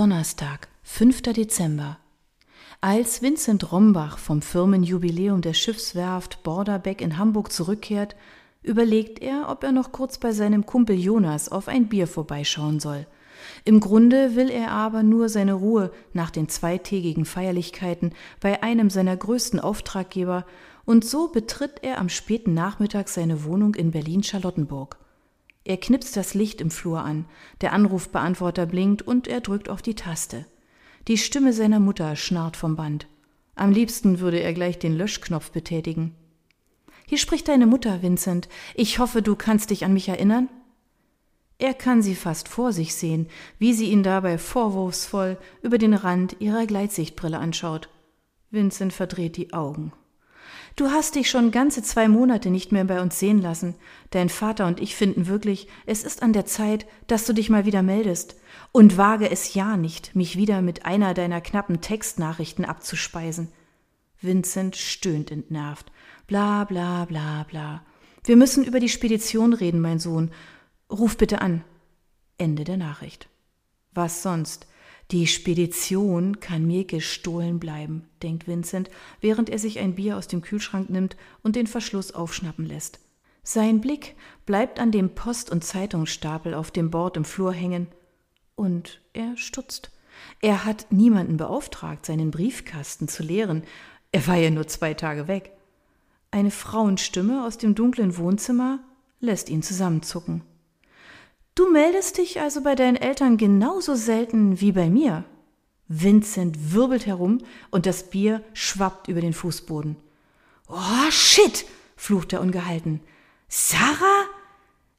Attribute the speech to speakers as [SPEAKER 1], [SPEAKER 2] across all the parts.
[SPEAKER 1] Donnerstag, 5. Dezember. Als Vincent Rombach vom Firmenjubiläum der Schiffswerft Borderbeck in Hamburg zurückkehrt, überlegt er, ob er noch kurz bei seinem Kumpel Jonas auf ein Bier vorbeischauen soll. Im Grunde will er aber nur seine Ruhe nach den zweitägigen Feierlichkeiten bei einem seiner größten Auftraggeber, und so betritt er am späten Nachmittag seine Wohnung in Berlin-Charlottenburg. Er knipst das Licht im Flur an, der Anrufbeantworter blinkt und er drückt auf die Taste. Die Stimme seiner Mutter schnarrt vom Band. Am liebsten würde er gleich den Löschknopf betätigen. Hier spricht deine Mutter, Vincent. Ich hoffe, du kannst dich an mich erinnern? Er kann sie fast vor sich sehen, wie sie ihn dabei vorwurfsvoll über den Rand ihrer Gleitsichtbrille anschaut. Vincent verdreht die Augen. Du hast dich schon ganze zwei Monate nicht mehr bei uns sehen lassen. Dein Vater und ich finden wirklich, es ist an der Zeit, dass du dich mal wieder meldest. Und wage es ja nicht, mich wieder mit einer deiner knappen Textnachrichten abzuspeisen. Vincent stöhnt entnervt. Bla bla bla bla. Wir müssen über die Spedition reden, mein Sohn. Ruf bitte an. Ende der Nachricht. Was sonst? Die Spedition kann mir gestohlen bleiben, denkt Vincent, während er sich ein Bier aus dem Kühlschrank nimmt und den Verschluss aufschnappen lässt. Sein Blick bleibt an dem Post- und Zeitungsstapel auf dem Bord im Flur hängen, und er stutzt. Er hat niemanden beauftragt, seinen Briefkasten zu leeren. Er war ja nur zwei Tage weg. Eine Frauenstimme aus dem dunklen Wohnzimmer lässt ihn zusammenzucken. Du meldest dich also bei deinen Eltern genauso selten wie bei mir. Vincent wirbelt herum und das Bier schwappt über den Fußboden. Oh, shit! flucht er ungehalten. Sarah?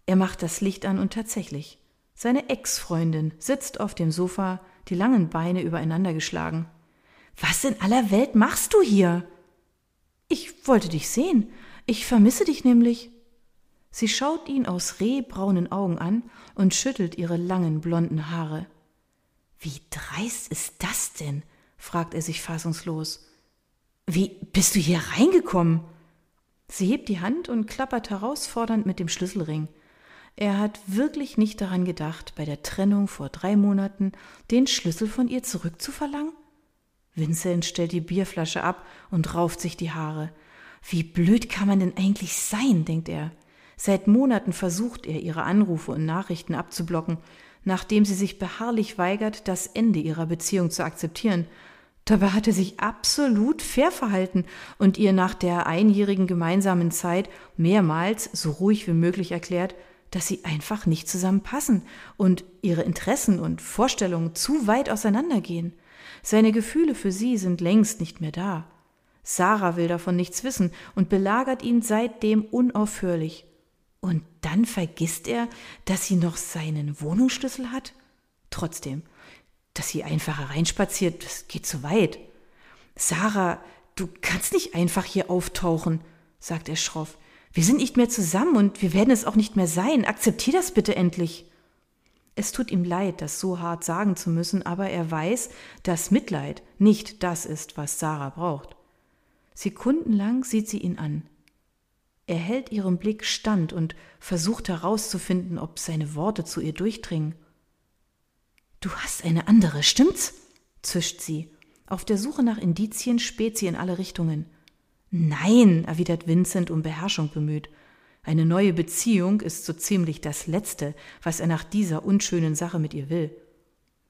[SPEAKER 1] Er macht das Licht an und tatsächlich. Seine Ex-Freundin sitzt auf dem Sofa, die langen Beine übereinander geschlagen. Was in aller Welt machst du hier? Ich wollte dich sehen. Ich vermisse dich nämlich. Sie schaut ihn aus rehbraunen Augen an und schüttelt ihre langen blonden Haare. Wie dreist ist das denn? fragt er sich fassungslos. Wie bist du hier reingekommen? Sie hebt die Hand und klappert herausfordernd mit dem Schlüsselring. Er hat wirklich nicht daran gedacht, bei der Trennung vor drei Monaten den Schlüssel von ihr zurückzuverlangen? Vincent stellt die Bierflasche ab und rauft sich die Haare. Wie blöd kann man denn eigentlich sein, denkt er. Seit Monaten versucht er, ihre Anrufe und Nachrichten abzublocken, nachdem sie sich beharrlich weigert, das Ende ihrer Beziehung zu akzeptieren. Dabei hat er sich absolut fair verhalten und ihr nach der einjährigen gemeinsamen Zeit mehrmals so ruhig wie möglich erklärt, dass sie einfach nicht zusammenpassen und ihre Interessen und Vorstellungen zu weit auseinandergehen. Seine Gefühle für sie sind längst nicht mehr da. Sarah will davon nichts wissen und belagert ihn seitdem unaufhörlich. Und dann vergisst er, dass sie noch seinen Wohnungsschlüssel hat? Trotzdem, dass sie einfach hereinspaziert, das geht zu weit. Sarah, du kannst nicht einfach hier auftauchen, sagt er schroff. Wir sind nicht mehr zusammen und wir werden es auch nicht mehr sein. Akzeptier das bitte endlich. Es tut ihm leid, das so hart sagen zu müssen, aber er weiß, dass Mitleid nicht das ist, was Sarah braucht. Sekundenlang sieht sie ihn an. Er hält ihrem Blick stand und versucht herauszufinden, ob seine Worte zu ihr durchdringen. Du hast eine andere, stimmt's? zischt sie. Auf der Suche nach Indizien späht sie in alle Richtungen. Nein, erwidert Vincent um Beherrschung bemüht. Eine neue Beziehung ist so ziemlich das Letzte, was er nach dieser unschönen Sache mit ihr will.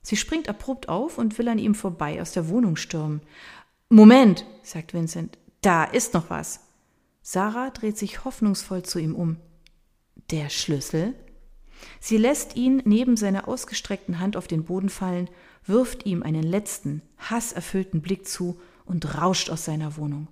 [SPEAKER 1] Sie springt abrupt auf und will an ihm vorbei aus der Wohnung stürmen. Moment, sagt Vincent, da ist noch was. Sarah dreht sich hoffnungsvoll zu ihm um. Der Schlüssel? Sie lässt ihn neben seiner ausgestreckten Hand auf den Boden fallen, wirft ihm einen letzten, hasserfüllten Blick zu und rauscht aus seiner Wohnung.